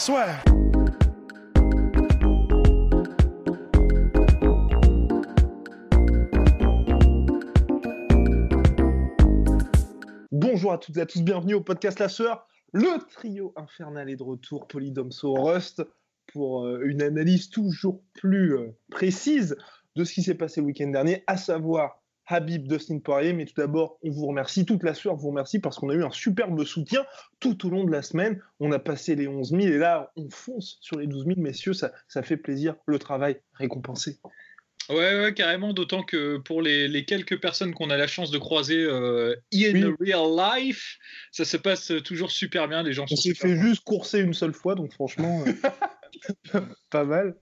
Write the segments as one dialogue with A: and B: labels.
A: swear.
B: Bonjour à toutes et à tous, bienvenue au podcast La Sueur. Le trio infernal est de retour, Polydomso Rust, pour euh, une analyse toujours plus euh, précise de ce qui s'est passé le week-end dernier, à savoir Habib Dustin Poirier. Mais tout d'abord, on vous remercie, toute la sueur vous remercie parce qu'on a eu un superbe soutien tout au long de la semaine. On a passé les 11 000 et là, on fonce sur les 12 000, messieurs, ça, ça fait plaisir, le travail récompensé.
C: Ouais, ouais, carrément, d'autant que pour les, les quelques personnes qu'on a la chance de croiser euh, in
B: Oui.
C: real life, ça se passe toujours super bien, les gens
B: On
C: sont
B: s'est
C: super
B: fait juste courser une seule fois, donc franchement, euh, pas mal.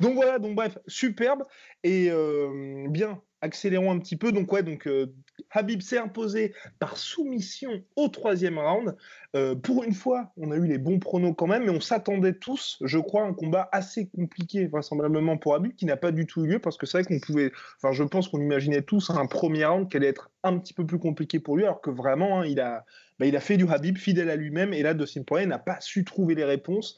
B: Donc voilà, donc bref, superbe et euh, bien. Accélérons un petit peu. Donc ouais, donc euh, Habib s'est imposé par soumission au troisième round. Euh, pour une fois, on a eu les bons pronos quand même, mais on s'attendait tous, je crois, à un combat assez compliqué vraisemblablement pour Habib, qui n'a pas du tout eu lieu parce que c'est vrai qu'on pouvait, enfin je pense qu'on imaginait tous un premier round qui allait être un petit peu plus compliqué pour lui, alors que vraiment, hein, il a, bah, il a fait du Habib fidèle à lui-même et là, Dustin Poirier n'a pas su trouver les réponses.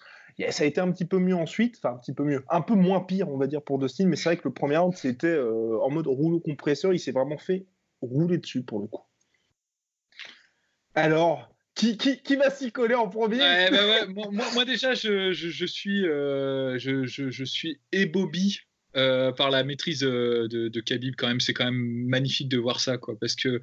B: Ça a été un petit peu mieux ensuite, enfin un petit peu mieux, un peu moins pire, on va dire, pour Dustin, mais c'est vrai que le premier round, c'était euh, en mode rouleau compresseur, il s'est vraiment fait rouler dessus pour le coup. Alors, qui, qui, qui va s'y coller en premier?
C: Ouais, bah ouais, moi, moi- moi, déjà, je, je- je suis, euh, je, je- suis ébobi euh, par la maîtrise euh, de, de Khabib quand même. C'est quand même magnifique de voir ça, quoi, parce que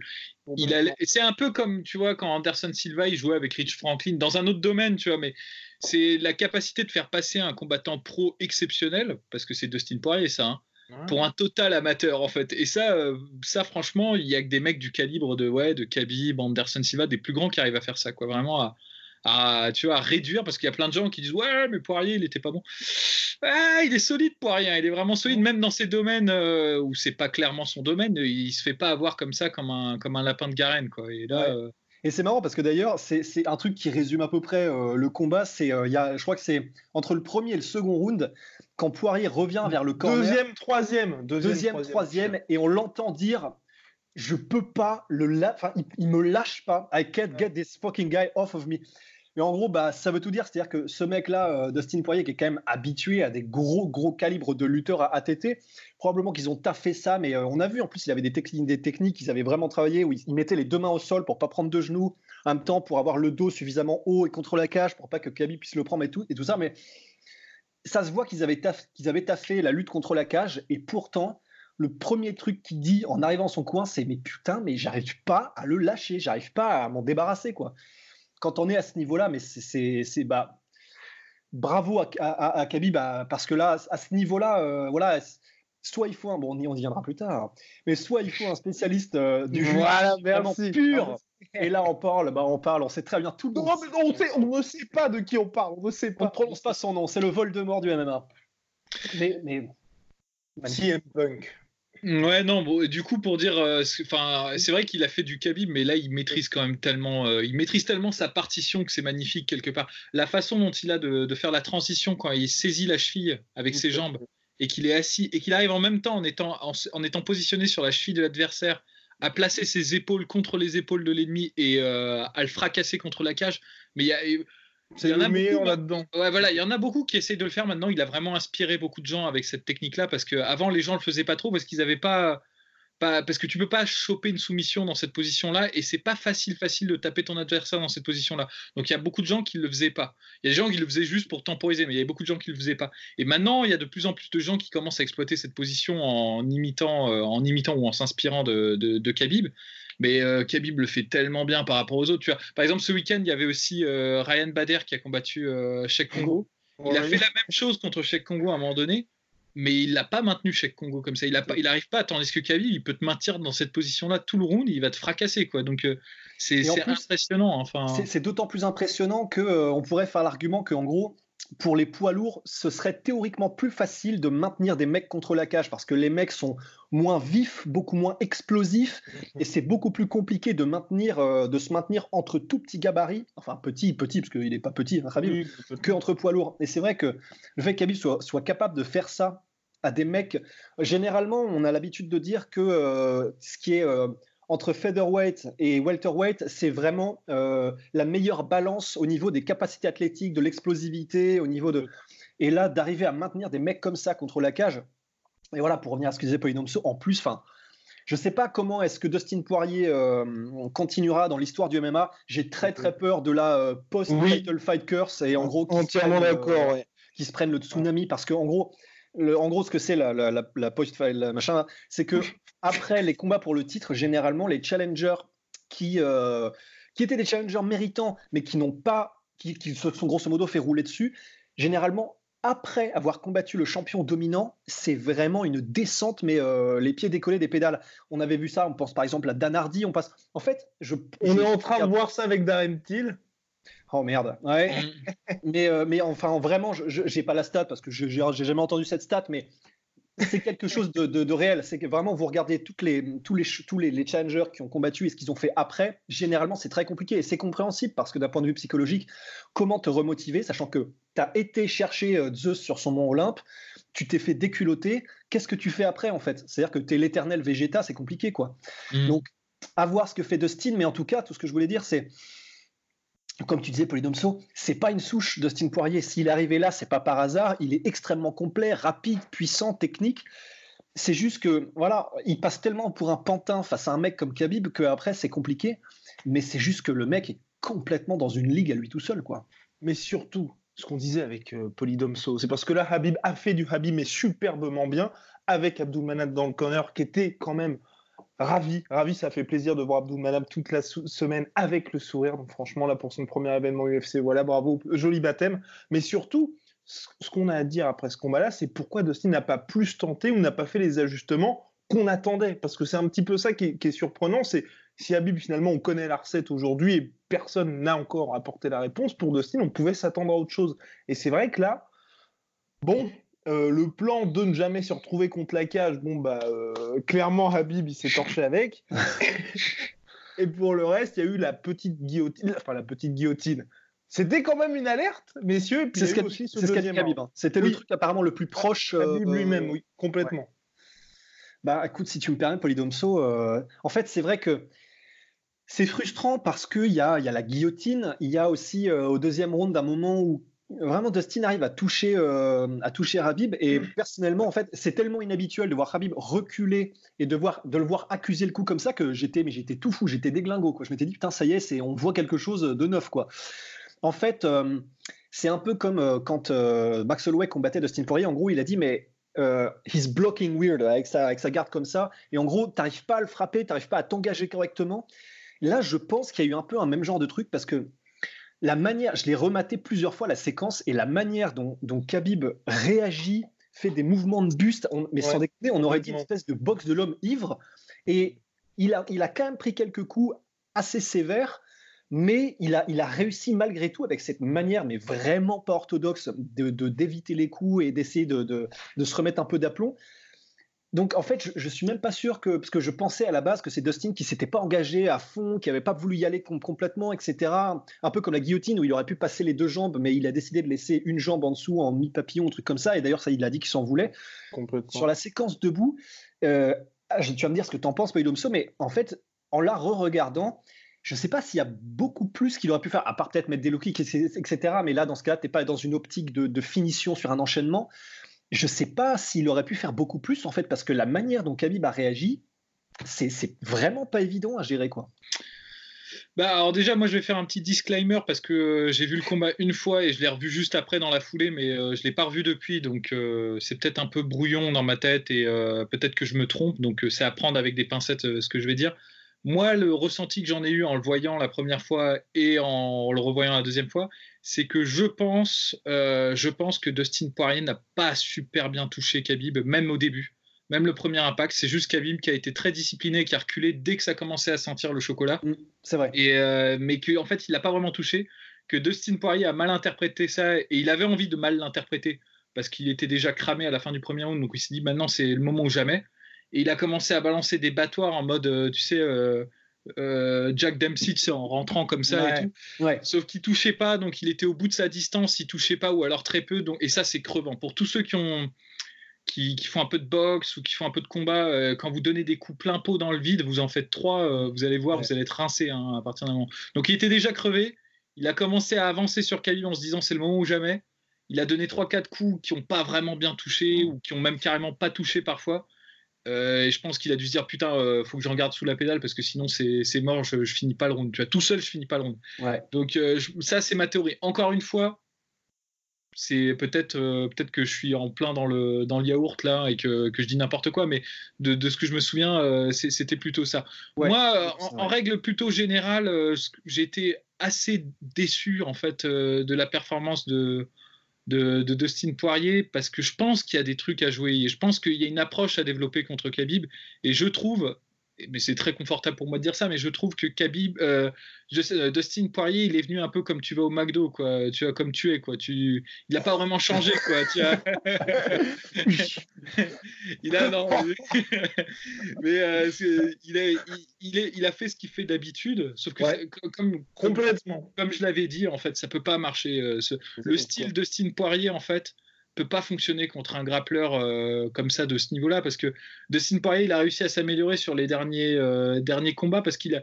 C: il a, c'est un peu comme, tu vois, quand Anderson Silva il jouait avec Rich Franklin dans un autre domaine, tu vois, mais c'est la capacité de faire passer un combattant pro exceptionnel, parce que c'est Dustin Poirier, ça. hein, pour un total amateur en fait. Et ça, euh, ça franchement, il y a que des mecs du calibre de ouais, de Khabib, Anderson Silva, des plus grands qui arrivent à faire ça, quoi. Vraiment à, à, tu vois, à réduire parce qu'il y a plein de gens qui disent ouais, mais Poirier, il était pas bon. Ah, il est solide Poirier, hein, il est vraiment solide même dans ces domaines euh, où c'est pas clairement son domaine. Il se fait pas avoir comme ça comme un comme un lapin de Garenne, quoi. Et là.
D: Ouais.
C: euh,
D: Et c'est marrant parce que d'ailleurs, c'est un truc qui résume à peu près euh, le combat. C'est, euh, il y a, je crois que c'est entre le premier et le second round, quand Poirier revient vers le corner,
B: Deuxième, troisième, deuxième,
D: deuxième, troisième, et on l'entend dire Je peux pas le la... enfin, il, il me lâche pas. I can't get this fucking guy off of me. Mais en gros, bah, ça veut tout dire. C'est-à-dire que ce mec-là, euh, Dustin Poirier, qui est quand même habitué à des gros, gros calibres de lutteurs à ATT, probablement qu'ils ont taffé ça, mais euh, on a vu en plus, il avait des, techniques, des techniques, ils avaient vraiment travaillé où ils, mettaient les deux mains au sol pour pas prendre de genoux, en même temps pour avoir le dos suffisamment haut et contre la cage pour pas que Khabib puisse le prendre et tout, et tout ça. Mais ça se voit qu'ils avaient, qu'ils avaient taffé la lutte contre la cage, et pourtant, le premier truc qu'il dit en arrivant dans son coin, c'est mais putain, mais j'arrive pas à le lâcher, j'arrive pas à m'en débarrasser, quoi. Quand on est à ce niveau-là, mais c'est- c'est c'est- bah, bravo à, à, à- Khabib, bah, parce que là, à ce niveau-là, euh, voilà, soit il faut un, bon, on y, on y viendra plus tard, mais soit il faut un spécialiste euh, du jeu
B: Voilà,
D: vraiment
B: merci.
D: pur, et là on parle, bah, on parle, on sait très bien tout le
B: Non,
D: monde.
B: mais on, sait, on ne sait pas de qui on parle, on ne sait
D: On ne
B: pas.
D: prononce pas son nom, c'est le vol de mort du MMA. Mais, mais
B: CM Punk.
C: Ouais, non, bon, du coup, pour dire, euh, c'est- enfin, c'est vrai qu'il a fait du Khabib, mais là, il maîtrise quand même tellement, euh, il maîtrise tellement sa partition que c'est magnifique quelque part. La façon dont il a de, de faire la transition quand il saisit la cheville avec ses jambes et qu'il est assis et qu'il arrive en même temps en étant, en, en étant positionné sur la cheville de l'adversaire à placer ses épaules contre les épaules de l'ennemi et euh, à le fracasser contre la cage. Mais il y a,
B: C'est
C: Il y en
B: le
C: a
B: meilleur
C: beaucoup,
B: là-dedans.
C: Ouais, voilà, il y en a beaucoup qui essayent de le faire maintenant. Il a vraiment inspiré beaucoup de gens avec cette technique-là parce qu'avant, les gens le faisaient pas trop parce qu'ils avaient pas, pas. Parce que tu peux pas choper une soumission dans cette position-là et c'est pas facile, facile de taper ton adversaire dans cette position-là. Donc il y a beaucoup de gens qui le faisaient pas. Il y a des gens qui le faisaient juste pour temporiser, mais il y avait beaucoup de gens qui le faisaient pas. Et maintenant, il y a de plus en plus de gens qui commencent à exploiter cette position en imitant, euh, en imitant ou en s'inspirant de, de, de Khabib. Mais euh, Khabib le fait tellement bien par rapport aux autres. Tu vois. Par exemple, ce week-end, il y avait aussi euh, Ryan Bader qui a combattu euh, Sheikh Congo. Il a fait la même chose contre Sheikh Congo à un moment donné. mais il l'a pas maintenu chez Congo comme ça. Il n'arrive pas, tandis que Khabib, il peut te maintenir dans cette position-là tout le round, il va te fracasser. quoi. Donc euh, c'est impressionnant. Enfin...
D: C'est d'autant plus impressionnant qu'on euh, pourrait faire l'argument qu'en gros, pour les poids lourds, ce serait théoriquement plus facile de maintenir des mecs contre la cage parce que les mecs sont moins vifs, beaucoup moins explosifs et c'est beaucoup plus compliqué de maintenir, euh, de se maintenir entre tout petits gabarits, enfin petit, petit parce qu'il n'est pas petit, hein, Khabib, que entre poids lourds. Et c'est vrai que le fait soit, soit, capable de faire ça à des mecs, généralement, on a l'habitude de dire que euh, ce qui est euh, entre featherweight et welterweight, c'est vraiment euh, la meilleure balance au niveau des capacités athlétiques, de l'explosivité, au niveau de. Et là, d'arriver à maintenir des mecs comme ça contre la cage. Et voilà, pour revenir à ce que disait Polynomso, en plus, enfin. Je ne sais pas comment est-ce que Dustin Poirier euh, continuera dans l'histoire du MMA. J'ai très très peur de la euh, post-title fight curse et en gros
B: entièrement d'accord,
D: qui se prennent le tsunami parce que en gros, en gros, ce que c'est la, la, post-fight machin, c'est que après les combats pour le titre, généralement, les challengers qui, euh, qui étaient des challengers méritants, mais qui n'ont pas, qui, qui, se sont grosso modo fait rouler dessus, généralement, après avoir combattu le champion dominant, c'est vraiment une descente, mais euh, les pieds décollés des pédales. On avait vu ça, on pense par exemple à Dan Hardy, on passe. En fait, je.
B: On est en train de voir ça avec Darren Till.
D: Oh merde. Ouais. Mm. mais, euh, mais enfin, vraiment, je n'ai pas la stat parce que je n'ai jamais entendu cette stat, mais c'est quelque chose de, réel. C'est que vraiment, vous regardez toutes les, tous, les, tous les, challengers qui ont combattu et ce qu'ils ont fait après. Généralement, c'est très compliqué et c'est compréhensible parce que d'un point de vue psychologique, comment te remotiver, sachant que tu as été chercher euh, Zeus sur son mont Olympe, tu t'es fait déculoter. Qu'est-ce que tu fais après, en fait? C'est-à-dire que tu es l'éternel Végéta, c'est compliqué, quoi. Mm. Donc, à voir ce que fait Dustin, mais en tout cas, tout ce que je voulais dire, c'est comme tu disais, Polydomso, c'est pas une souche Dustin Poirier. S'il est arrivé là, c'est pas par hasard. Il est extrêmement complet, rapide, puissant, technique. C'est juste que, voilà, il passe tellement pour un pantin face à un mec comme Khabib qu'après, c'est compliqué. Mais c'est juste que le mec est complètement dans une ligue à lui tout seul, quoi.
B: Mais surtout, ce qu'on disait avec euh, Polydomso, c'est parce que là, Habib a fait du Habib, mais superbement bien, avec Abdulmanat dans le corner, qui était quand même ravi, ravi, ça fait plaisir de voir Abdul Manab toute la semaine avec le sourire. Donc franchement, là, pour son premier événement UFC, voilà, bravo, joli baptême. Mais surtout, ce qu'on a à dire après ce combat-là, c'est pourquoi Dustin n'a pas plus tenté ou n'a pas fait les ajustements qu'on attendait. Parce que c'est un petit peu ça qui est, surprenant, c'est si Habib, finalement, on connaît la recette aujourd'hui et personne n'a encore apporté la réponse, pour Dustin, on pouvait s'attendre à autre chose. Et c'est vrai que là, bon, euh, le plan de ne jamais se retrouver contre la cage, bon bah euh, clairement Habib il s'est torché avec. et pour le reste, il y a eu la petite guillotine, enfin la petite guillotine. C'était quand même une alerte, messieurs.
D: C'est ce qu'a aussi ce Habib. Hein. C'était le truc apparemment le plus proche.
B: Habib lui-même, euh, oui, complètement.
D: Bah écoute, si tu me permets, Polydomso, en fait c'est vrai que c'est frustrant parce qu'il y a, y a la guillotine, il y a aussi au deuxième round d'un moment où Vraiment, Dustin arrive à toucher, euh, à toucher Habib. Et mm. personnellement, en fait, c'est tellement inhabituel de voir Habib reculer et de, voir, de le voir accuser le coup comme ça que j'étais, mais j'étais tout fou, j'étais déglingo. Quoi. Je m'étais dit, putain, ça y est, c'est, on voit quelque chose de neuf. Quoi. En fait, euh, c'est un peu comme euh, quand Max Holloway combattait Dustin Poirier. En gros, il a dit, mais he's blocking weird avec sa, avec sa garde comme ça. Et en gros, t'arrives pas à le frapper, t'arrives pas à t'engager correctement. Là, je pense qu'il y a eu un peu un même genre de truc parce que la manière, je l'ai rematé plusieurs fois la séquence et la manière dont, dont Khabib réagit, fait des mouvements de buste, mais sans déconner, on aurait dit une espèce de boxe de l'homme ivre. Et il a, il a quand même pris quelques coups assez sévères, mais il a, il a réussi malgré tout avec cette manière, mais vraiment pas orthodoxe, de d'éviter les coups et d'essayer de, de, de, se remettre un peu d'aplomb. Donc en fait, je, ne suis même pas sûr que parce que je pensais à la base que c'est Dustin qui s'était pas engagé à fond, qui avait pas voulu y aller complètement, etc. Un peu comme la guillotine où il aurait pu passer les deux jambes, mais il a décidé de laisser une jambe en dessous en mi papillon, un truc comme ça. Et d'ailleurs, ça, il a dit qu'il s'en voulait. Sur la séquence debout, euh, ah, tu vas me dire ce que tu en penses, Païdomso, mais en fait, en la re-regardant, je ne sais pas s'il y a beaucoup plus qu'il aurait pu faire, à part peut-être mettre des low kicks, etc. Mais là, dans ce cas, tu n'es pas dans une optique de, finition sur un enchaînement je ne sais pas s'il aurait pu faire beaucoup plus en fait, parce que la manière dont Khabib a réagi, c'est vraiment pas évident à gérer quoi.
C: Bah alors déjà moi je vais faire un petit disclaimer parce que euh, j'ai vu le combat une fois et je l'ai revu juste après dans la foulée mais je euh, je l'ai pas revu depuis donc euh, c'est peut-être un peu brouillon dans ma tête et peut-être que je me trompe donc c'est à prendre avec des pincettes ce que je vais dire moi, le ressenti que j'en ai eu en le voyant la première fois et en le revoyant la deuxième fois, c'est que je pense, euh, je pense que Dustin Poirier n'a pas super bien touché Khabib, même au début. Même le premier impact, c'est juste Khabib qui a été très discipliné, qui a reculé dès que ça commençait à sentir le chocolat.
D: Mm, c'est vrai.
C: Et, euh, mais qu'en en fait, il n'a pas vraiment touché. Que Dustin Poirier a mal interprété ça et il avait envie de mal l'interpréter parce qu'il était déjà cramé à la fin du premier round. Donc il s'est dit maintenant c'est le moment ou jamais. Et il a commencé à balancer des battoirs en mode, euh, tu sais, euh, euh, Jack Dempsey, en rentrant comme ça et tout. Sauf qu'il touchait pas, donc il était au bout de sa distance, il touchait pas ou alors très peu. Donc, et ça, c'est crevant. Pour tous ceux qui ont. Qui, font un peu de boxe ou qui font un peu de combat, quand vous donnez des coups plein pot dans le vide, vous en faites trois, vous allez voir, vous allez être rincé hein, à partir d'un moment. Donc il était déjà crevé, il a commencé à avancer sur Khalil en se disant c'est le moment ou jamais. Il a donné 3-4 coups qui n'ont pas vraiment bien touché ou qui ont même carrément pas touché parfois. Euh, et je pense qu'il a dû se dire putain, euh, faut que j'en garde sous la pédale parce que sinon c'est mort, je, je, finis pas le round. Tu vois, tout seul, je finis pas le round. Donc euh, ça, c'est ma théorie. Encore une fois, c'est peut-être peut-être que je suis en plein dans le, dans le yaourt là et que, que je dis n'importe quoi, mais de, de, ce que je me souviens, c'était plutôt ça. Moi, en, en, règle plutôt générale, été assez déçu en fait de la performance de de, Dustin Poirier parce que je pense qu'il y a des trucs à jouer. Et je pense qu'il y a une approche à développer contre Khabib. Et je trouve, mais c'est très confortable pour moi de dire ça, mais je trouve que Khabib, euh, euh, Dustin Poirier, il est venu un peu comme tu vas au McDo, quoi. Tu vois, comme tu es, quoi. Tu, il n'a pas vraiment changé, quoi. Tu il a non, mais euh, il, a, il, est, il a fait ce qu'il fait d'habitude, sauf que comme complètement, comme je l'avais dit, en fait, ça peut pas marcher. le style Dustin Poirier, en fait peut pas fonctionner contre un grappleur euh, comme ça de ce niveau-là parce que Dustin Poirier il a réussi à s'améliorer sur les derniers euh, derniers combats parce qu'il a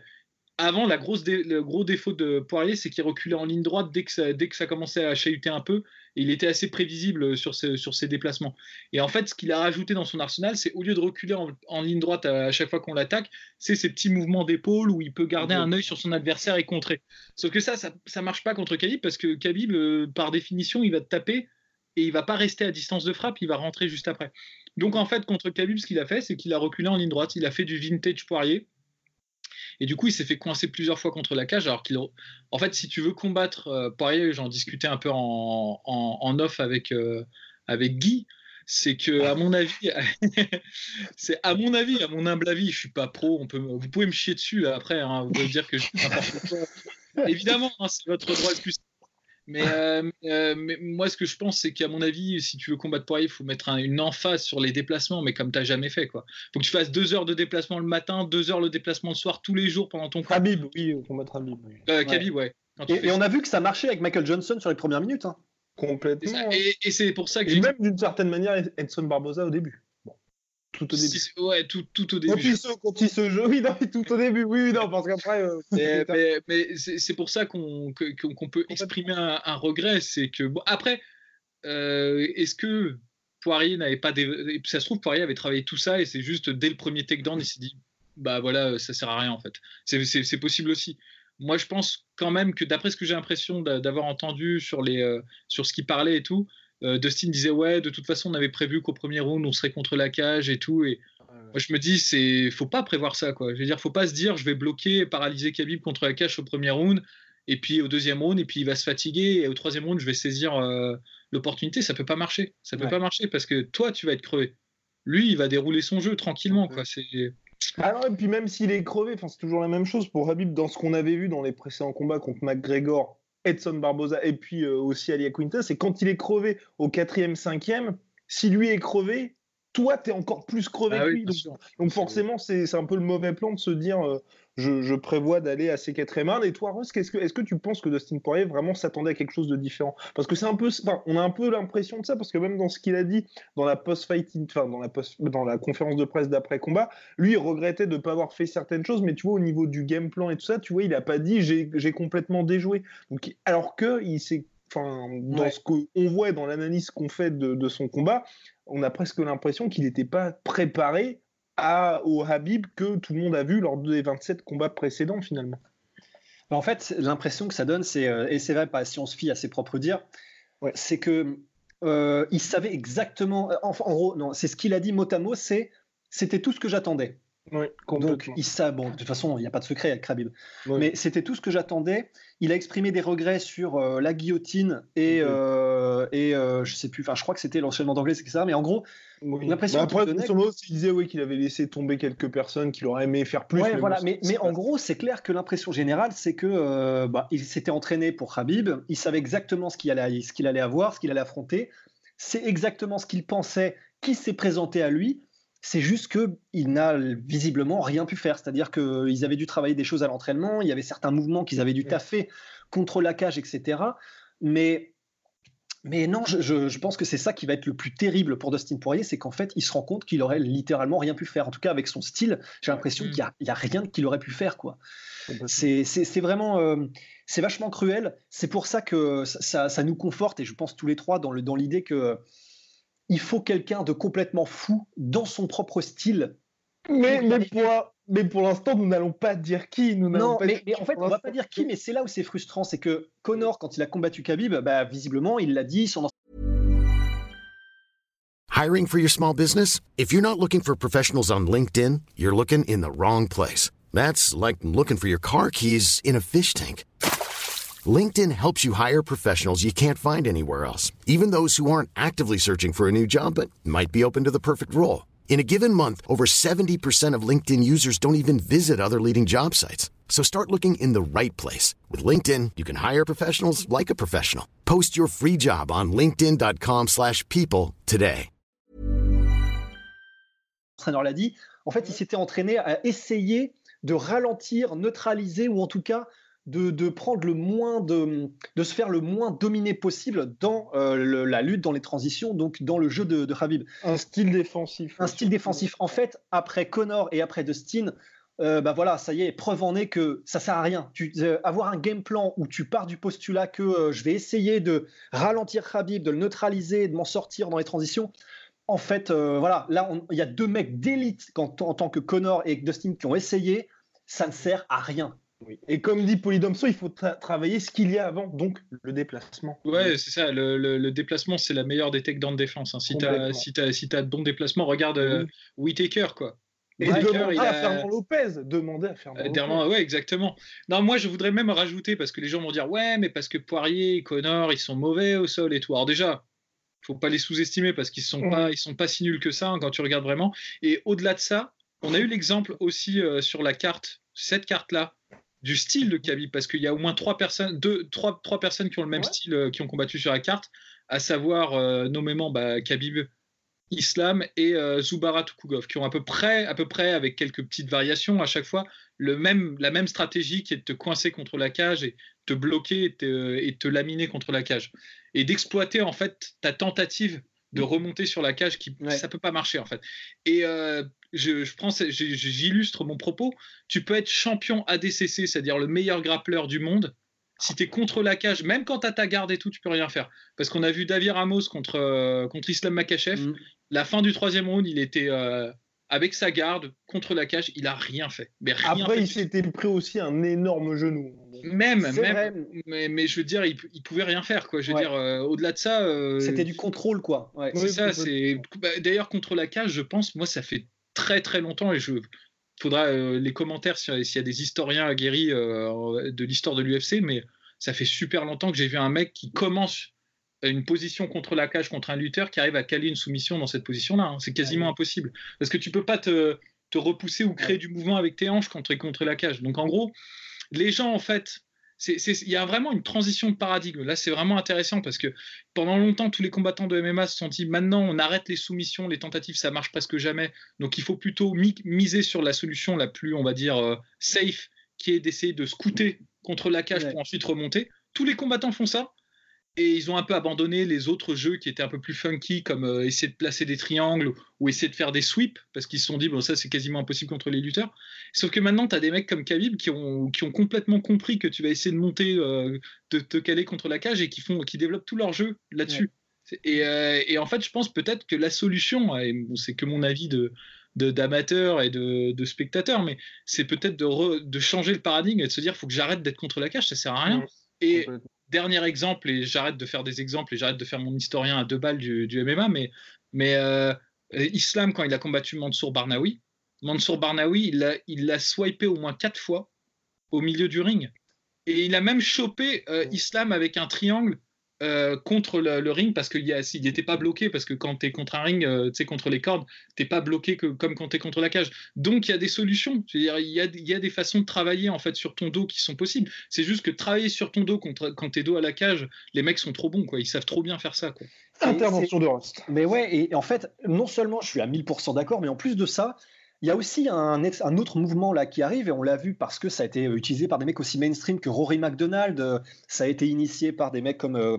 C: avant la grosse le gros défaut de Poirier c'est qu'il reculait en ligne droite dès que ça dès que ça commençait à chahuter un peu et il était assez prévisible sur ses, sur ses déplacements. Et en fait ce qu'il a rajouté dans son arsenal c'est au lieu de reculer en, ligne droite à, chaque fois qu'on l'attaque c'est ces petits mouvements d'épaule où il peut garder un œil sur son adversaire et contrer. Sauf que ça ça, ça marche pas contre Khabib parce que Khabib euh, par définition il va te taper et il va pas rester à distance de frappe, il va rentrer juste après. Donc en fait, contre Khabib, ce qu'il a fait, c'est qu'il a reculé en ligne droite, il a fait du vintage Poirier. Et du coup, il s'est fait coincer plusieurs fois contre la cage. Alors qu'il, en fait, si tu veux combattre euh, Poirier, j'en discutais un peu en, en, off avec, euh, avec Guy, c'est que à mon avis, c'est à mon avis, à mon humble avis, je suis pas pro. On peut, vous pouvez me chier dessus après. Hein, vous pouvez dire que je suis n'importe quoi. Évidemment, hein, c'est votre droit le plus euh, euh, mais, moi, ce que je pense, c'est qu'à mon avis, si tu veux combattre Poirier, il faut mettre une emphase sur les déplacements, mais comme tu n'as jamais fait. Il faut que tu fasses deux heures de déplacement le matin, deux heures le déplacement le soir, tous les jours pendant ton
D: combat. Habib, oui, combattre Habib.
C: Euh, Khabib, ouais.
D: Et, on a vu que ça marchait avec Michael Johnson sur les premières minutes. Hein.
B: Complètement.
C: Et, c'est pour ça que
B: j'ai. Même d'une certaine manière, Edson Barboza au début.
C: Tout au début. ouais, tout, tout, au
B: début. Quand il se, quand il se joue, oui, tout au début, oui, non, parce qu'après. Euh,
C: mais, mais, c'est pour ça qu'on qu'on peut exprimer un, un regret, c'est que bon, après, euh, est-ce que Poirier n'avait pas, des... ça se trouve Poirier avait travaillé tout ça et c'est juste dès le premier takedown, il s'est dit, bah voilà, ça sert à rien en fait. C'est possible aussi. Moi, je pense quand même que d'après ce que j'ai l'impression d'avoir entendu sur les, euh, sur ce qu'il parlait et tout, euh, Dustin disait ouais, de toute façon, on avait prévu qu'au premier round, on serait contre la cage et tout. Et moi, je me dis, c'est faut pas prévoir ça, quoi. Je veux dire, faut pas se dire, je vais bloquer, paralyser Khabib contre la cage au premier round, et puis au deuxième round, et puis il va se fatiguer, et au troisième round, je vais saisir euh, l'opportunité. Ça peut pas marcher. Ça peut pas marcher parce que toi, tu vas être crevé. Lui, il va dérouler son jeu tranquillement, quoi. C'est
B: alors, et puis même s'il est crevé, c'est toujours la même chose pour Habib dans ce qu'on avait vu dans les précédents combats contre McGregor Edson Barboza et puis euh, aussi Ali Quintas, c'est quand il est crevé au quatrième, cinquième, si lui est crevé, toi, tu es encore plus crevé ah que lui. donc, forcément, c'est un peu le mauvais plan de se dire euh, je, prévois d'aller à ces quatrième rounds. Et toi, Russ, est-ce que, est que tu penses que Dustin Poirier vraiment s'attendait à quelque chose de différent? Parce que c'est un peu, on a un peu l'impression de ça, parce que même dans ce qu'il a dit dans la post-fighting, enfin dans la, post, dans la conférence de presse d'après combat, lui il regrettait de ne pas avoir fait certaines choses, mais tu vois, au niveau du game plan et tout ça, tu vois, il n'a pas dit j'ai complètement déjoué. Donc, alors que il s'est Enfin, dans ce qu'on voit dans l'analyse qu'on fait de, de, son combat, on a presque l'impression qu'il n'était pas préparé à, au Habib que tout le monde a vu lors des 27 combats précédents finalement.
D: Bah, en fait, l'impression que ça donne, c'est, euh, et c'est vrai, pas si on se fie à ses propres dires, c'est que euh, il savait exactement, en, en gros, non, c'est ce qu'il a dit mot à mot, c'est c'était tout ce que j'attendais. Donc, il ça, bon, de toute façon, il n'y a pas de secret avec Khabib. Mais c'était tout ce que j'attendais. Il a exprimé des regrets sur euh, la guillotine et, euh, et euh, je sais plus, enfin, je crois que c'était l'enchaînement d'anglais, c'est ça. Mais en gros,
B: l'impression bah après, donnait... il disait oui, qu'il avait laissé tomber quelques personnes, qu'il aurait aimé faire plus.
D: Ouais, mais voilà. mais, mais en gros, c'est clair que l'impression générale, c'est que bah, il s'était entraîné pour Khabib. Il savait exactement ce qu'il allait, ce qu'il allait avoir, ce qu'il allait affronter. C'est exactement ce qu'il pensait qui s'est présenté à lui. C'est juste qu'il n'a visiblement rien pu faire. C'est-à-dire qu'ils avaient dû travailler des choses à l'entraînement, il y avait certains mouvements qu'ils avaient dû taffer contre la cage, etc. Mais, mais non, je, pense que c'est ça qui va être le plus terrible pour Dustin Poirier, c'est qu'en fait, il se rend compte qu'il aurait littéralement rien pu faire. En tout cas, avec son style, j'ai l'impression qu'il n'y a, rien qu'il aurait pu faire. quoi. C'est vraiment... Euh, c'est vachement cruel. C'est pour ça que ça, ça, nous conforte, et je pense tous les trois, dans l'idée que il faut quelqu'un de complètement fou dans son propre style.
B: Mais, pour, mais pour l'instant, nous n'allons pas dire qui. Nous
D: non, mais, en fait, on va pas dire qui, mais c'est là où c'est frustrant. C'est que Connor, quand il a combattu Khabib, bah, visiblement, il l'a dit. Son...
E: Hiring for your small business? If you're not looking for professionals on LinkedIn, you're looking in the wrong place. That's like looking for your car keys in a fish tank. LinkedIn helps you hire professionals you can't find anywhere else, even those who aren't actively searching for a new job but might be open to the perfect role. In a given month, over 70% of LinkedIn users don't even visit other leading job sites. So start looking in the right place. With LinkedIn, you can hire professionals like a professional. Post your free job on linkedin.com slash people today.
D: L'entraîneur l'a dit, en fait, il s'était entraîné à essayer de ralentir, neutraliser ou en tout cas de, prendre le moins de, de se faire le moins dominé possible dans euh, la lutte, dans les transitions, donc dans le jeu de, de Habib.
B: Un style défensif.
D: Un style défensif. En fait, après Connor et après Dustin, euh, bah voilà, ça y est, preuve en est que ça sert à rien. Tu, euh, avoir un game plan où tu pars du postulat que je vais essayer de ralentir Habib, de le neutraliser, de m'en sortir dans les transitions. En fait, voilà, là, il y a deux mecs d'élite en tant que Connor et Dustin qui ont essayé. Ça ne sert à rien.
B: Et comme dit Polydomso, il faut travailler ce qu'il y a avant, donc le déplacement.
C: Ouais, c'est ça. Le, déplacement, c'est la meilleure des techniques de défense. Hein. Si tu as, si as, si as de bons déplacements, regarde euh, Whitaker, quoi.
B: Et demander à Fernand Lopez. Demander à Fernand
C: euh, Lopez. Ouais, exactement. Non, moi, je voudrais même rajouter, parce que les gens vont dire, ouais, mais parce que Poirier, Connor, ils sont mauvais au sol et tout. Alors déjà, faut pas les sous-estimer parce qu'ils sont pas, ils sont pas si nuls que ça hein, quand tu regardes vraiment. Et au-delà de ça, on a eu l'exemple aussi euh, sur la carte, cette carte-là, du style de Khabib, parce qu'il y a au moins trois personnes, deux, trois, trois personnes qui ont le même style, euh, qui ont combattu sur la carte, à savoir euh, nommément bah, Khabib, Islam et euh, Zubara Tukugov, qui ont à peu près, à peu près, avec quelques petites variations à chaque fois, le même, la même stratégie qui est de te coincer contre la cage et te bloquer et te, et te laminer contre la cage, et d'exploiter en fait ta tentative de remonter sur la cage qui ça peut pas marcher en fait. Et euh, je, je, prends j'illustre mon propos. Tu peux être champion ADCC c'est-à-dire le meilleur grappleur du monde. Si tu es contre la cage même quand tu as ta garde et tout tu peux rien faire. Parce qu'on a vu David Ramos contre euh, contre Islam Makachev mm. la fin du troisième round il était euh, avec sa garde contre la cage, il a rien fait.
B: Mais Après, il s'était pris aussi un énorme genou.
C: Même, même mais, je veux dire, il, il, pouvait rien faire, quoi. Je veux dire, euh, au-delà de ça.
D: Euh, C'était du contrôle, quoi.
C: c'est ça. C'est bah, d'ailleurs contre la cage, je pense. Moi, ça fait très très longtemps et je faudra euh, les commentaires s'il y a des historiens aguerris de l'histoire de l'UFC, mais ça fait super longtemps que j'ai vu un mec qui commence une position contre la cage contre un lutteur qui arrive à caler une soumission dans cette position-là. Hein. C'est quasiment impossible. Parce que tu peux pas te, te repousser ou créer du mouvement avec tes hanches contre, contre la cage. Donc en gros, les gens, en fait, il y a vraiment une transition de paradigme. Là, c'est vraiment intéressant parce que pendant longtemps, tous les combattants de MMA se sont dit maintenant, on arrête les soumissions, les tentatives, ça marche presque jamais. Donc, il faut plutôt miser sur la solution la plus, on va dire, euh, safe, qui est d'essayer de scouter contre la cage pour ensuite remonter. Tous les combattants font ça et ils ont un peu abandonné les autres jeux qui étaient un peu plus funky, comme euh, essayer de placer des triangles ou essayer de faire des sweeps, parce qu'ils se sont dit, bon, ça c'est quasiment impossible contre les lutteurs. Sauf que maintenant, tu as des mecs comme Khabib qui ont, qui ont complètement compris que tu vas essayer de monter, euh, de te caler contre la cage et qui, font, qui développent tout leur jeu là-dessus. Euh, et, en fait, je pense peut-être que la solution, et c'est que mon avis de d'amateur et de, de spectateur, mais c'est peut-être de, de, changer le paradigme et de se dire, faut que j'arrête d'être contre la cage, ça sert à rien. Et dernier exemple, et j'arrête de faire des exemples et j'arrête de faire mon historien à deux balles du, MMA, mais, mais euh, Islam, quand il a combattu Mansour Barnaoui, Mansour Barnaoui, il l'a il l'a swipé au moins quatre fois au milieu du ring. Et il a même chopé euh, Islam avec un triangle euh, contre le, le ring parce qu'il n'était pas bloqué. Parce que quand tu es contre un ring, euh, tu sais, contre les cordes, tu pas bloqué que, comme quand tu es contre la cage. Donc il y a des solutions. C'est-à-dire, il y a, y a des façons de travailler en fait sur ton dos qui sont possibles. C'est juste que travailler sur ton dos contre, quand tu es dos à la cage, les mecs sont trop bons. Quoi. Ils savent trop bien faire ça. Quoi.
B: Intervention de Rust.
D: Mais ouais, et en fait, non seulement je suis à 1000% d'accord, mais en plus de ça, il y a aussi un, ex- un autre mouvement là qui arrive et on l'a vu parce que ça a été euh, utilisé par des mecs aussi mainstream que Rory McDonald. euh, Ça a été initié par des mecs comme euh,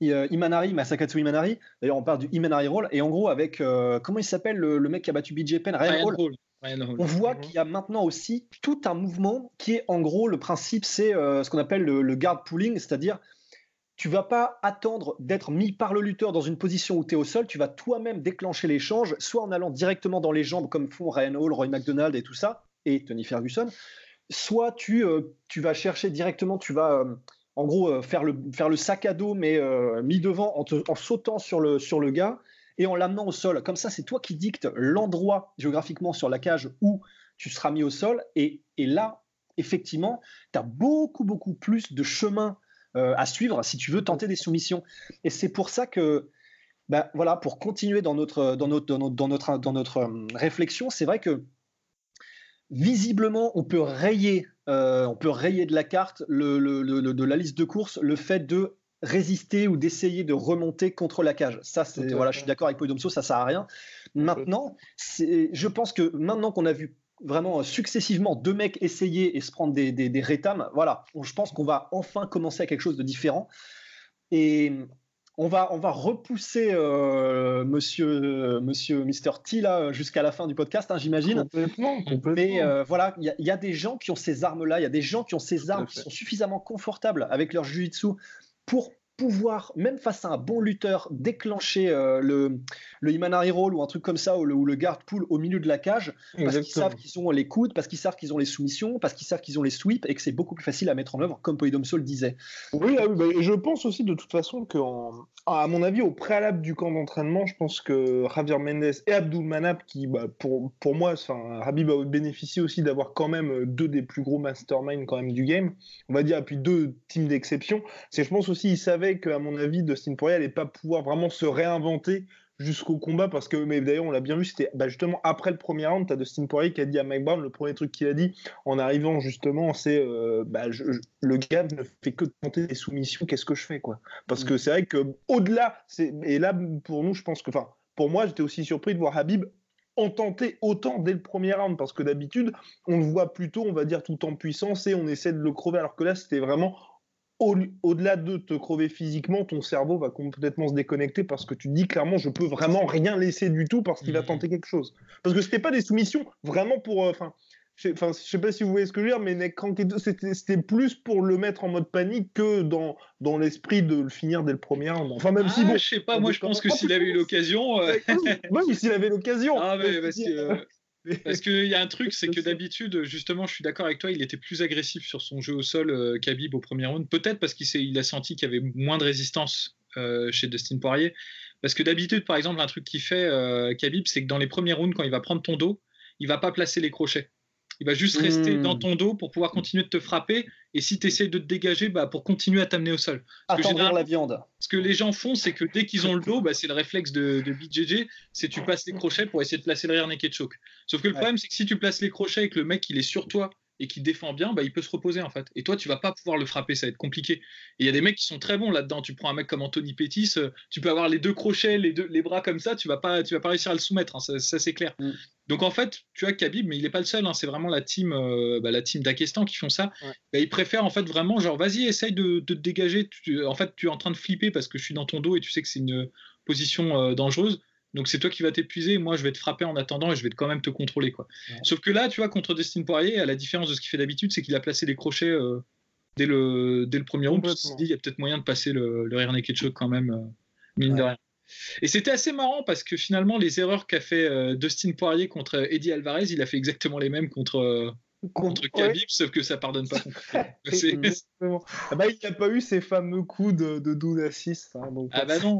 D: Imanari, Masakatsu Imanari. D'ailleurs, on parle du Imanari Roll. Et en gros, avec euh, comment il s'appelle le, le mec qui a battu BJ Penn, Ryan
C: Ryan
D: Hall.
C: Hall. Ryan Hall.
D: On voit qu'il y a maintenant aussi tout un mouvement qui est en gros le principe, c'est euh, ce qu'on appelle le, le guard pulling, c'est-à-dire tu vas pas attendre d'être mis par le lutteur dans une position où tu es au sol, tu vas toi-même déclencher l'échange, soit en allant directement dans les jambes comme font Ryan Hall, Roy McDonald et tout ça, et Tony Ferguson, soit tu, euh, tu vas chercher directement, tu vas euh, en gros euh, faire, le, faire le sac à dos mais mis devant en sautant sur le, sur le gars et en l'amenant au sol. Comme ça, c'est toi qui dictes l'endroit géographiquement sur la cage où tu seras mis au sol. Et, et là, effectivement, tu as beaucoup, beaucoup plus de chemin euh, à suivre si tu veux tenter des soumissions. Et c'est pour ça que, ben, voilà, pour continuer dans notre, dans notre, dans notre, dans notre, dans notre, euh, réflexion, c'est vrai que visiblement, on peut rayer, euh, on peut rayer de la carte le, le- de la liste de courses le fait de résister ou d'essayer de remonter contre la cage. Ça, c'est voilà, je suis d'accord avec Podomso, ça sert à rien. Maintenant, c'est- je pense que maintenant qu'on a vu vraiment euh, successivement deux mecs essayer et se prendre des, des, des rétames, voilà, je pense qu'on va enfin commencer à quelque chose de différent. Et on va, on va repousser euh, monsieur, monsieur Mr. T là, jusqu'à la fin du podcast, hein, j'imagine.
B: Complètement, complètement.
D: Mais euh, voilà, il y, y a des gens qui ont ces armes-là, il y a des gens qui ont ces armes qui sont suffisamment confortables avec leur jiu-jitsu pour pouvoir, même face à un bon lutteur, déclencher euh, le, le Imanari Roll ou un truc comme ça, ou le, ou le guard pull au milieu de la cage, parce qu'ils savent qu'ils ont les coudes, parce qu'ils savent qu'ils ont les soumissions, parce qu'ils savent qu'ils ont les sweeps, et que c'est beaucoup plus facile à mettre en œuvre, comme Polydomso le disait.
B: Oui, ah oui, bah, et je pense aussi de toute façon que, à mon avis, au préalable du camp d'entraînement, je pense que Javier Mendes et Abdul Manap, qui, bah, pour, pour moi, Habib a bénéficié aussi d'avoir quand même euh, deux des plus gros masterminds quand même du game, on va dire, et puis deux teams d'exception. C'est, je pense aussi, il savait qu'à mon avis, Dustin Poirier allait pas pouvoir vraiment se réinventer jusqu'au combat parce que mais d'ailleurs on l'a bien vu c'était bah, justement après le premier round t'as Dustin Poirier qui a dit à Mike Brown le premier truc qu'il a dit en arrivant justement c'est euh, bah, je- je- le gars ne fait que tenter des soumissions qu'est-ce que je fais quoi. Parce que c'est vrai que au-delà c'est et là pour nous je pense que enfin pour moi j'étais aussi surpris de voir Habib en tenter autant dès le premier round parce que d'habitude on le voit plutôt on va dire tout en puissance et on essaie de le crever alors que là c'était vraiment au-delà de te crever physiquement, ton cerveau va complètement se déconnecter parce que tu dis clairement, je peux vraiment rien laisser du tout parce qu'il va
C: Mhm.
B: tenter quelque chose. Parce que c'était pas des soumissions vraiment pour. euh, Enfin, je sais- sais pas si vous voyez ce que je veux dire, mais c'était plus pour le mettre en mode panique que dans, dans l'esprit de le finir dès le premier round. Enfin, même si
C: Ah,
B: bon.
C: je sais pas, moi je pense que s'il avait eu l'occasion. euh,
B: Oui, s'il avait l'occasion.
C: Ah, mais parce. Parce qu'il y a un truc, c'est que d'habitude, justement, je suis d'accord avec toi, il était plus agressif sur son jeu au sol euh, qu'Habib au premier round. Peut-être parce qu'il a senti qu'il y avait moins de résistance euh, chez Dustin Poirier. Parce que d'habitude, par exemple, un truc qu'il fait, euh, Khabib, c'est que dans les premiers rounds, quand il va prendre ton dos, il va pas placer les crochets. Il va juste rester
D: Hmm.
C: dans ton dos pour pouvoir continuer de te frapper. Et si tu essaies de te dégager, bah, pour continuer à t'amener au sol. Parce que généralement-
D: la viande.
C: ce que les gens font, c'est que dès qu'ils ont le dos, bah, c'est le réflexe de, de BJJ, c'est tu passes les crochets pour essayer de placer le rear naked choke. Sauf que le
D: Ouais.
C: problème, c'est que si tu places les crochets et que le mec il est sur toi et qui défend bien, bah, il peut se reposer en fait. Et toi, tu vas pas pouvoir le frapper, ça va être compliqué. Et il y a des mecs qui sont très bons là-dedans. Tu prends un mec comme Anthony Pettis, euh, tu peux avoir les deux crochets, les, deux, les bras comme ça, tu vas pas, tu vas pas réussir à le soumettre, hein, ça, ça, c'est clair.
D: Mm.
C: Donc en fait, tu as Khabib, mais il est pas le seul. hein, c'est vraiment la team, euh, bah, la team d'Akestan qui font ça.
D: Ouais.
C: Bah, ils préfèrent en fait vraiment genre vas-y, essaye de, de te dégager. Tu- en fait, tu es en train de flipper parce que je suis dans ton dos et tu sais que c'est une position euh, dangereuse. Donc c'est toi qui vas t'épuiser, moi je vais te frapper en attendant et je vais quand même te contrôler quoi.
D: Ouais.
C: Sauf que là, tu vois, contre Dustin Poirier, à la différence de ce qu'il fait d'habitude, c'est qu'il a placé les crochets euh, dès, le, dès le premier round.
B: Complètement.
C: dit, il y a peut-être moyen de passer le, le rear naked choke quand même, euh, mine de rien. Et c'était assez marrant parce que finalement, les erreurs qu'a fait euh, Dustin Poirier contre Eddie Alvarez, il a fait exactement les mêmes contre, contre
B: Ouais.
C: Khabib, sauf que ça pardonne pas.
B: Ah bah, il n'a pas eu ces fameux coups de, de 12 à 6. hein, donc,
C: ah bah non,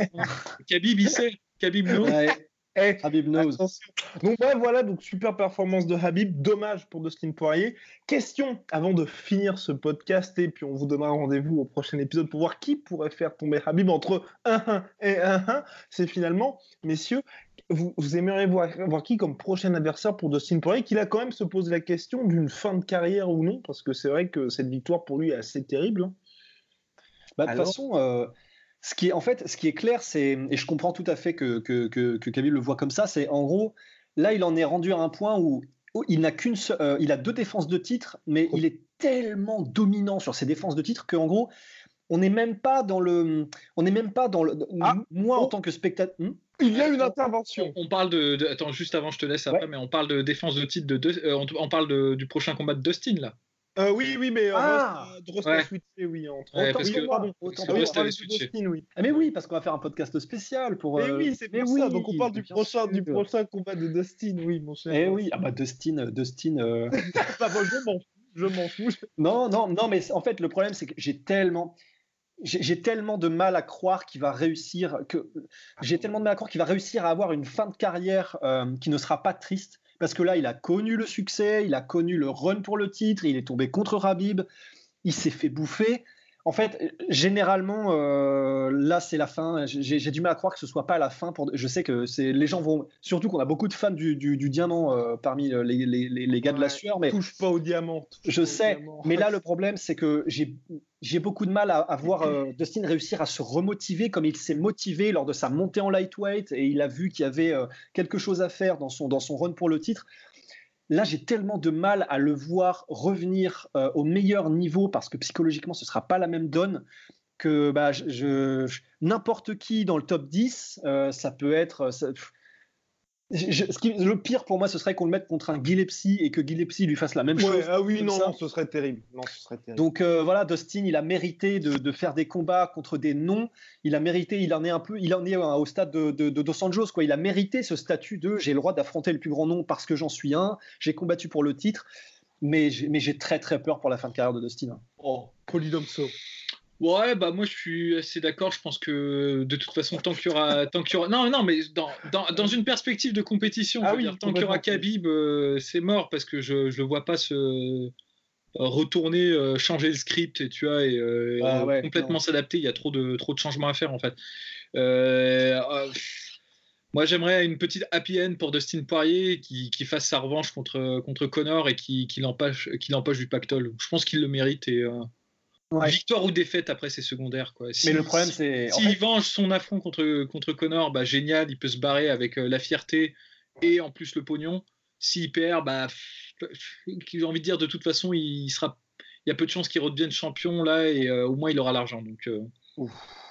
C: Khabib il sait, Khabib non.
D: Ouais.
B: Eh,
D: Habib
B: attention. Donc voilà, donc super performance de Habib. Dommage pour Dustin Poirier. Question avant de finir ce podcast et puis on vous donnera rendez-vous au prochain épisode pour voir qui pourrait faire tomber Habib entre 1-1 et 1-1. C'est finalement, messieurs, vous, vous aimeriez voir, voir qui comme prochain adversaire pour Dustin Poirier, qu'il a quand même se poser la question d'une fin de carrière ou non, parce que c'est vrai que cette victoire pour lui est assez terrible. hein.
D: Bah, de toute façon, euh, ce qui est, en fait, ce qui est clair, c'est, et je comprends tout à fait que, que, que, que Khabib le voit comme ça, c'est en gros, là, il en est rendu à un point où, où il n'a qu'une, euh, il a deux défenses de titre, mais il est tellement dominant sur ses défenses de titre qu'en gros, on n'est même pas dans le, on n'est même pas dans le,
B: Ah,
D: moi en
B: oh.
D: tant que spectateur. Hmm?
B: Il y a une
C: On-
B: intervention.
C: On parle de, de- Attends, juste avant, je te laisse après,
D: Ouais.
C: mais on parle de défense de titre de. deux- euh, on, on parle de- du prochain combat de Dustin, là.
B: Euh, oui, oui, mais euh,
D: Ah.
B: Euh, Ross
C: Ouais.
B: a switché, oui. Entre...
C: Ouais,
D: Autant
C: parce
D: pour
C: que-
D: moi,
B: pardon.
D: autant
C: parce que
B: oui,
C: t'avait
B: de
C: switché.
B: Dustin, oui.
D: Ah, mais oui, parce qu'on va faire un podcast spécial pour.
B: Mais
D: euh,
B: oui, c'est
D: mais
B: pour ça.
D: oui,
B: Donc on parle du
D: bien
B: prochain, du prochain combat de Dustin, oui, mon cher.
D: Eh oui, ah bah Dustin, Dustin. euh,
B: Bah, moi, je m'en fous. Je m'en fous.
D: Non, non, non, mais en fait, le problème, c'est que j'ai tellement, j'ai j'ai tellement de mal à croire qu'il va réussir, que j'ai tellement de mal à croire qu'il va réussir à avoir une fin de carrière euh, qui ne sera pas triste, parce que là, il a connu le succès, il a connu le run pour le titre, il est tombé contre Habib, il s'est fait bouffer. En fait, généralement, euh, là, c'est la fin. J'ai du mal à croire que ce soit pas la fin. Pour... Je sais que c'est les gens vont, surtout qu'on a beaucoup de fans du, du- du diamant euh, parmi les, les- les- les gars de la sueur, mais
B: Touche pas au diamant.
D: je sais,
B: diamant.
D: mais là le problème c'est que j'ai j'ai beaucoup de mal à, voir euh, Dustin réussir à se remotiver comme il s'est motivé lors de sa montée en lightweight et il a vu qu'il y avait euh, quelque chose à faire dans son, dans son run pour le titre. Là, j'ai tellement de mal à le voir revenir euh, au meilleur niveau parce que psychologiquement, ce sera pas la même donne que bah, n'importe qui dans le top 10, euh, ça peut être. Je- je- ce qui- le pire pour moi, ce serait qu'on le mette contre un Gillespie et que Gillespie lui fasse la même
B: Ouais,
D: chose.
B: ah oui, non,
D: ça.
B: non, ce serait terrible. Non, ce serait terrible.
D: Donc euh, voilà, Dustin, il a mérité de, de faire des combats contre des noms. Il a mérité, il en est un peu, il en est euh, au stade de, de, de Dos Anjos, quoi. Il a mérité ce statut de j'ai le droit d'affronter le plus grand nom parce que j'en suis un. J'ai combattu pour le titre, mais j'ai, mais j'ai très très peur pour la fin de carrière de Dustin.
B: Oh, Polydomso.
C: Ouais, bah moi je suis assez d'accord. Je pense que de toute façon, tant qu'il y aura, tant qu'il y aura, non, non, mais dans, dans, dans une perspective de compétition,
B: Ah oui,
C: dire, tant qu'il y aura. Khabib, euh, c'est mort parce que je le vois pas se retourner, euh, changer le script et tu vois et euh,
D: Ah ouais,
C: complètement s'adapter. Il y a trop de trop de changements à faire en fait. Euh, moi, j'aimerais une petite happy end pour Dustin Poirier qui, qui fasse sa revanche contre, contre Connor et qui, qui l'empêche du pactole. Je pense qu'il le mérite et
D: Ouais.
C: victoire ou défaite après c'est secondaire quoi. Si-
D: mais le problème,
C: si-
D: c'est en
C: s'il
D: fait,
C: venge son affront contre, contre Connor, bah, génial, il peut se barrer avec euh, la fierté et en plus le pognon. S'il perd, bah, j'ai envie de dire, de toute façon, il sera, il y a peu de chances qu'il redevienne champion là et euh, au moins il aura l'argent. Donc, euh,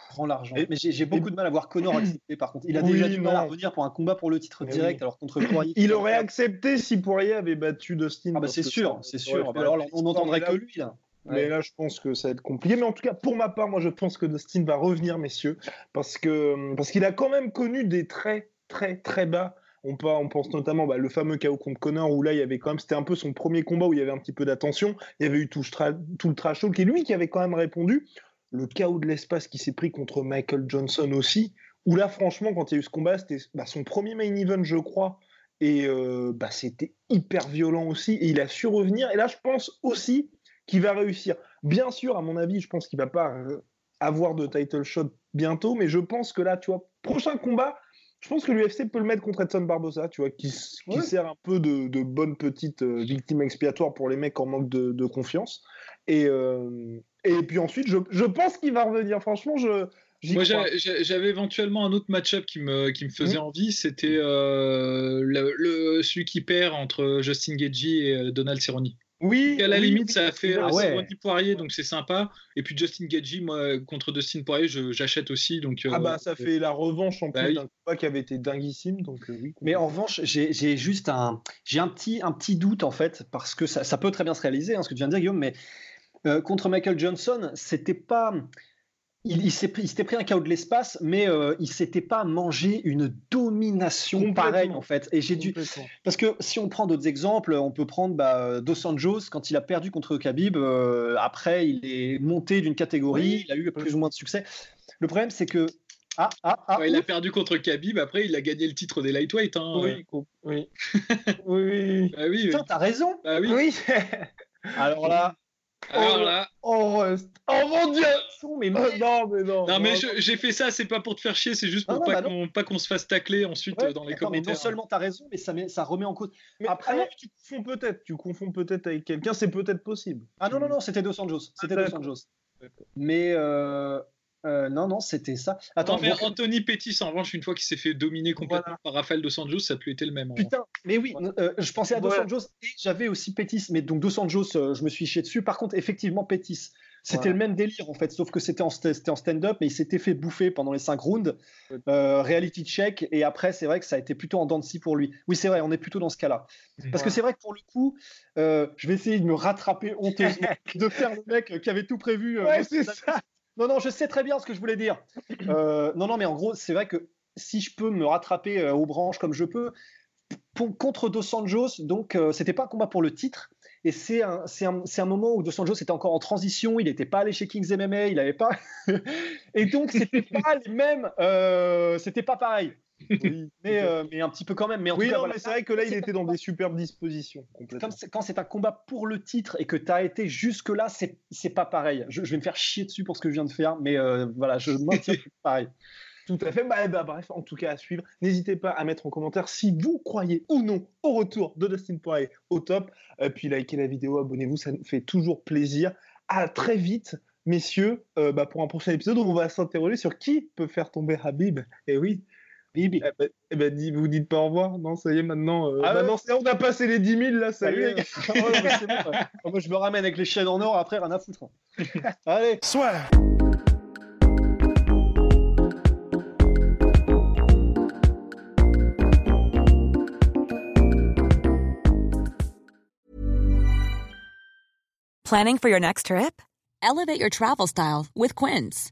D: prend l'argent. Mais j'ai, j'ai beaucoup de mal à voir Connor accepter. Par contre, il a
B: Oui,
D: déjà du mal à revenir pour un combat pour le titre
B: Mais
D: direct,
B: oui.
D: alors contre Poirier.
B: Il aurait accepté si Poirier avait battu Dustin.
D: Ah bah c'est sûr,
B: ça-
D: c'est sûr.
B: fait
D: Alors on n'entendrait que
B: là-
D: lui là.
B: Mais là, je pense que ça va être compliqué. Mais en tout cas, pour ma part, moi, je pense que Dustin va revenir, messieurs, parce que parce qu'il a quand même connu des très, très, très bas. On, pense notamment bah, le fameux KO contre Connor, où là, il y avait quand même, c'était un peu son premier combat où il y avait un petit peu d'attention. Il y avait eu tout, tout le trash talk, et lui qui avait quand même répondu. Le chaos de l'espace qui s'est pris contre Michael Johnson aussi, où là, franchement, quand il y a eu ce combat, c'était bah, son premier main event, je crois. Et euh, bah, c'était hyper violent aussi. Et il a su revenir. Et là, je pense aussi qu'il va réussir. Bien sûr, à mon avis, je pense qu'il va pas euh, avoir de title shot bientôt, mais je pense que là, tu vois, prochain combat, je pense que l'UFC peut le mettre contre Edson Barbosa, tu vois, qui, qui
D: Ouais.
B: sert un peu de, de bonne petite euh, victime expiatoire pour les mecs en manque de, de confiance. Et, euh, et puis ensuite, je, je pense qu'il va revenir. Franchement, je. j'y
C: moi, j'avais éventuellement un autre match-up qui me, qui me faisait envie. C'était euh, le, le- celui qui perd entre Justin Gagey et Donald Cerrone.
B: Oui.
C: à la
B: oui,
C: limite,
B: oui.
C: ça a fait
D: Ah ouais.
C: Poirier, donc c'est sympa. Et puis Justin Gagey, moi, contre Dustin Poirier, j'achète aussi. Donc,
B: Ah
C: euh,
B: bah, ça fait la revanche en
C: Bah
B: plus
C: oui.
B: d'un combat qui avait été dinguissime, donc euh, oui.
D: Mais en revanche, j'ai juste un, j'ai un petit, un petit doute en fait, parce que ça, ça peut très bien se réaliser, hein, ce que tu viens de dire, Guillaume, mais euh, contre Michael Johnson, c'était pas. Il, il s'est pris- il s'était pris un chaos de l'espace, mais euh, il s'était pas mangé une domination pareille en fait. Et j'ai dû, parce que si on prend d'autres exemples, on peut prendre bah, Dos Anjos quand il a perdu contre Khabib. euh, après, il est monté d'une catégorie,
B: Oui.
D: il a eu plus ou moins de succès. Le problème, c'est que Ah, ah, ah.
C: il a perdu contre Khabib. Après, il a gagné le titre des lightweight. Hein.
B: Oui, oui. oui.
C: Bah oui,
D: Putain, t'as raison.
C: Bah oui.
B: Oui.
D: Alors là.
C: Alors là.
B: Oh, oh mon dieu
D: mais
B: Oh, Non, mais non.
C: Non, mais j'ai fait ça, c'est pas pour te faire chier, c'est juste pour
D: Non, non,
C: pas
D: bah
C: qu'on pas qu'on se fasse tacler ensuite
D: Ouais,
C: euh, dans les
D: attends, mais
C: commentaires.
D: non seulement t'as raison, mais ça, met- ça remet en cause.
B: Mais
D: Après-
B: ah non, tu confonds peut-être. Tu confonds peut-être avec quelqu'un. C'est peut-être possible.
D: Ah non, non, non, c'était Dos Anjos. C'était Dos
B: d'accord.
D: Anjos.
B: D'accord.
D: Mais euh, euh, non, non, c'était ça. Attends,
C: Non, mais Anthony Pettis, en revanche, une fois qu'il s'est fait dominer complètement
B: Voilà.
C: par Rafael Dos Anjos, ça a plus été le même.
D: Putain, mais oui, euh, je pensais à Dos
B: Ouais.
D: Anjos et j'avais aussi Pétis. Mais donc Dos Anjos, euh, je me suis chié dessus. Par contre, effectivement, Pétis. C'était
B: Voilà.
D: le même délire en fait, sauf que c'était en, stand-up, mais il s'était fait bouffer pendant les 5 rounds. Euh, reality check, et après, c'est vrai que ça a été plutôt en dents de scie pour lui. Oui, c'est vrai, on est plutôt dans ce cas-là. Parce que c'est vrai que pour le coup, euh, je vais essayer de me rattraper honteusement, de faire le mec qui avait tout prévu. euh,
B: Ouais, c'est ça.
D: Non, non, je sais très bien ce que je voulais dire. Euh, non, non, mais en gros, c'est vrai que si je peux me rattraper euh, aux branches comme je peux, contre Dos Anjos, donc euh, c'était pas un combat pour le titre. Et c'est un, un, un moment où Dos Anjos était encore en transition, il n'était pas allé chez Kings MMA, il avait pas. et donc, c'était pas les mêmes. euh, c'était pas pareil. mais, euh, mais un petit peu quand même. Mais en
B: Oui,
D: tout cas,
B: non,
D: voilà.
B: mais c'est vrai que là, il était dans des superbes dispositions. Complètement.
D: comme c'est- quand c'est un combat pour le titre et que tu as été jusque-là, c'est c'est pas pareil. Je, je vais me faire chier dessus pour ce que je viens de faire, mais euh, voilà, je maintiens pareil.
B: Tout à fait. Bah, bah, bref, en tout cas, à suivre. N'hésitez pas à mettre en commentaire si vous croyez ou non au retour de Dustin Poirier au top. Euh, puis likez la vidéo, abonnez-vous, ça nous fait toujours plaisir. À très vite, messieurs, euh, bah, pour un prochain épisode où on va s'interroger sur qui peut faire tomber Habib. Et oui.
D: Bibi.
B: Eh ben, eh ben, dis- vous dites pas au revoir Non, ça y est, maintenant. euh,
D: Ah ouais
B: maintenant, c'est- on a passé les 10 000, là, ça
D: Salut
B: y est.
D: Ouais, bon, ouais. Moi, je me ramène avec les chaînes en or, après, rien à foutre. Allez.
A: Soit.
F: Planning for your next trip? Elevate your travel style with Quince.